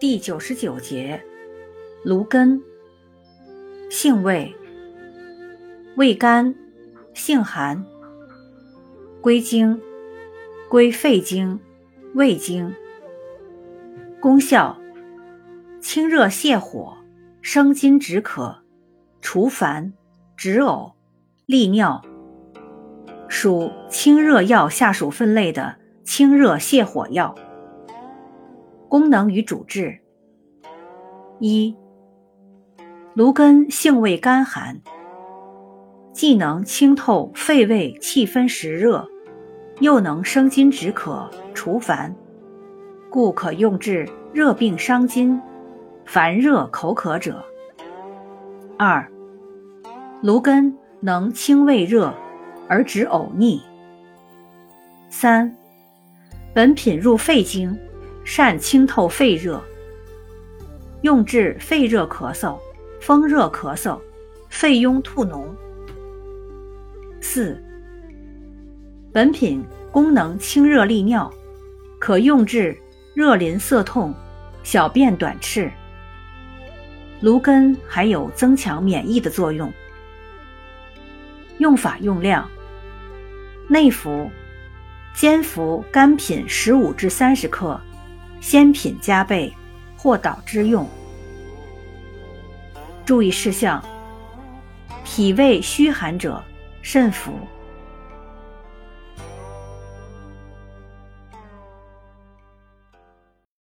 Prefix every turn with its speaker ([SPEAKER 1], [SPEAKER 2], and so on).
[SPEAKER 1] 第九十九节，芦根，性味，味甘，性寒，归经，归肺经、胃经。功效，清热泻火，生津止渴，除烦，止呕，利尿。属清热药下属分类的清热泻火药。功能与主治：一、芦根性味甘寒，既能清透肺胃气分实热，又能生津止渴、除烦，故可用治热病伤津、烦热口渴者。二、芦根能清胃热而止呕逆。三、本品入肺经。善清透肺热，用治肺热咳嗽、风热咳嗽、肺痈吐脓。四、本品功能清热利尿，可用治热淋涩痛、小便短赤。芦根还有增强免疫的作用。用法用量：内服，煎服干品十五至三十克。鲜品加倍，或导之用。注意事项：脾胃虚寒者慎服。